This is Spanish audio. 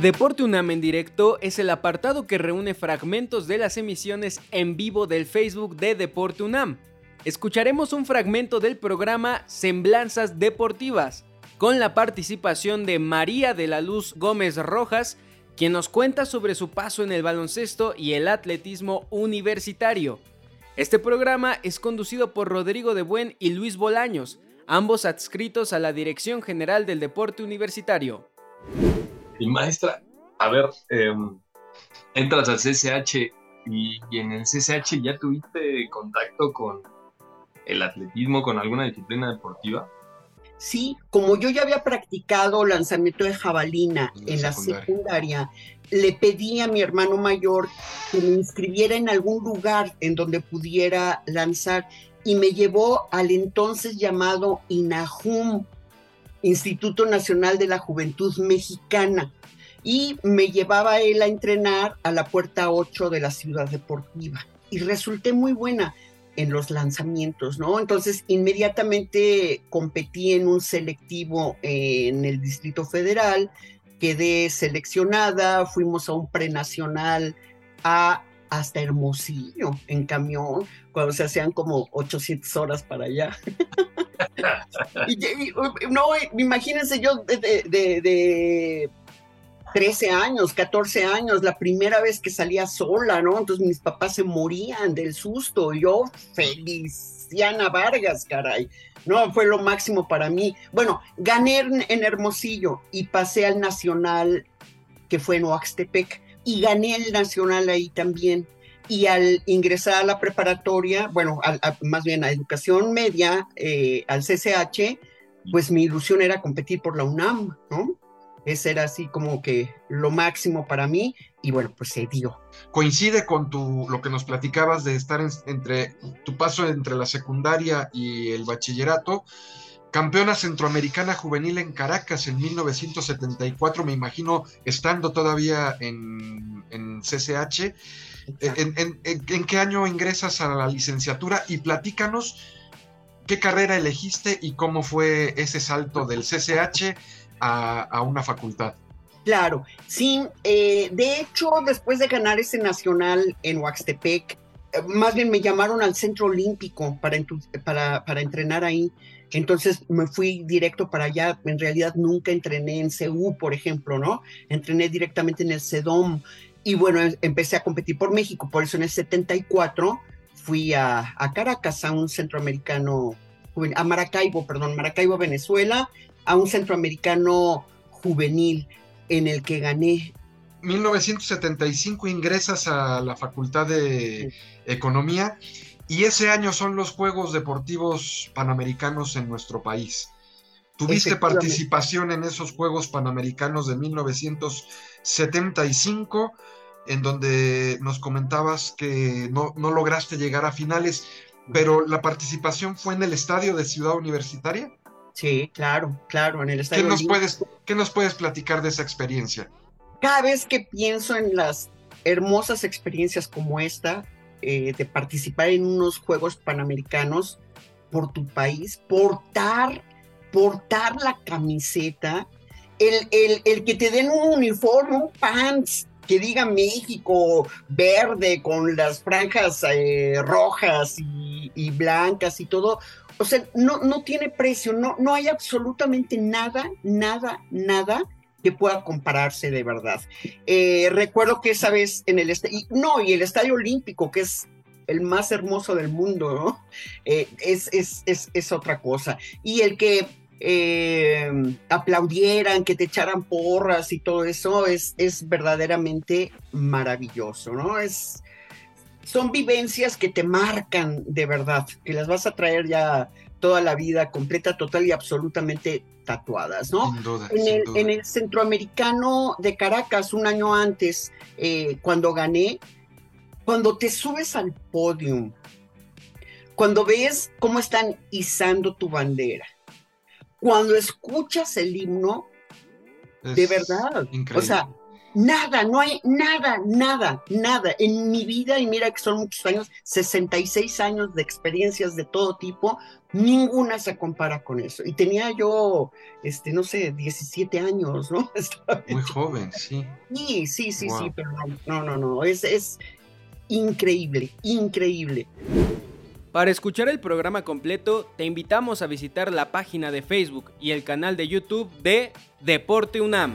Deporte UNAM en directo es el apartado que reúne fragmentos de las emisiones en vivo del Facebook de Deporte UNAM. Escucharemos un fragmento del programa Semblanzas Deportivas, con la participación de María de la Luz Gómez Rojas, quien nos cuenta sobre su paso en el baloncesto y el atletismo universitario. Este programa es conducido por Rodrigo de Buen y Luis Bolaños, ambos adscritos a la Dirección General del Deporte Universitario. Y maestra, a ver, em, entras al CCH y, en el CCH ya tuviste contacto con el atletismo, con alguna disciplina deportiva. Sí, como yo ya había practicado lanzamiento de jabalina en la secundaria, le pedí a mi hermano mayor que me inscribiera en algún lugar en donde pudiera lanzar y me llevó al entonces llamado INAJUM, Instituto Nacional de la Juventud Mexicana, y me llevaba él a entrenar a la puerta 8 de la ciudad deportiva. Y resulté muy buena en los lanzamientos, ¿no? Entonces, inmediatamente competí en un selectivo en el Distrito Federal, quedé seleccionada, fuimos a un prenacional a hasta Hermosillo en camión, cuando se hacían como 800 horas para allá. y, no, imagínense yo de, de, 13 años, 14 años, la primera vez que salía sola, ¿no? Entonces mis papás se morían del susto, yo Feliciana Vargas, caray. No, fue lo máximo para mí. Bueno, gané en Hermosillo y pasé al Nacional que fue en Oaxtepec y gané el nacional ahí también. Y al ingresar a la preparatoria, bueno, más bien a educación media, eh, al CCH, pues mi ilusión era competir por la UNAM, ¿no? Ese era así como que lo máximo para mí y bueno, pues se dio. Coincide con tu, lo que nos platicabas de estar entre tu paso entre la secundaria y el bachillerato campeona centroamericana juvenil en Caracas en 1974, me imagino estando todavía en, CCH. ¿En, qué año ingresas a la licenciatura? Y platícanos qué carrera elegiste y cómo fue ese salto del CCH a, una facultad. Claro, sí, eh, de hecho, después de ganar ese nacional en Huaxtepec, eh, más bien me llamaron al Centro Olímpico para, para, para entrenar ahí. Entonces me fui directo para allá. En realidad nunca entrené en CU, por ejemplo, ¿no? Entrené directamente en el CEDOM. Y bueno, em, empecé a competir por México. Por eso en el 74 fui a, Caracas, a un centroamericano, a Maracaibo, perdón, Maracaibo, Venezuela, a un centroamericano juvenil en el que gané 1975 ingresas a la Facultad de Economía y ese año son los Juegos Deportivos Panamericanos en nuestro país. Tuviste participación en esos Juegos Panamericanos de 1975, en donde nos comentabas que no, lograste llegar a finales, pero la participación fue en el estadio de Ciudad Universitaria. Sí, claro, claro, en el estadio. ¿Qué nos, puedes, ¿Qué nos puedes platicar de esa experiencia? Cada vez que pienso en las hermosas experiencias como esta, eh, de participar en unos Juegos Panamericanos por tu país, portar, portar la camiseta, el, el, que te den un uniforme, un pants que diga México verde con las franjas eh, rojas y, y, blancas y todo. O sea, no, no tiene precio, no, no hay absolutamente nada, nada, nada que pueda compararse de verdad. Eh, recuerdo que esa vez en el estadio, no, y el Estadio Olímpico, que es el más hermoso del mundo, ¿no? Eh, es, otra cosa. Y el que eh, aplaudieran, que te echaran porras y todo eso es, es verdaderamente maravilloso, ¿no? Es, son vivencias que te marcan de verdad, que las vas a traer ya toda la vida completa, total y absolutamente tatuadas, ¿no? en, el, en, el, centroamericano de Caracas, un año antes, eh, cuando gané, cuando te subes al podio, cuando ves cómo están izando tu bandera, cuando escuchas el himno, de verdad, o sea, Nada, no hay nada, nada, nada. En mi vida, y mira que son muchos años, 66 años de experiencias de todo tipo, ninguna se compara con eso. Y tenía yo, este, no sé, 17 años, ¿no? Muy joven, sí. Sí, sí, sí, sí, pero no, no, no, es, es increíble, increíble. Para escuchar el programa completo, te invitamos a visitar la página de Facebook y el canal de YouTube de Deporte UNAM.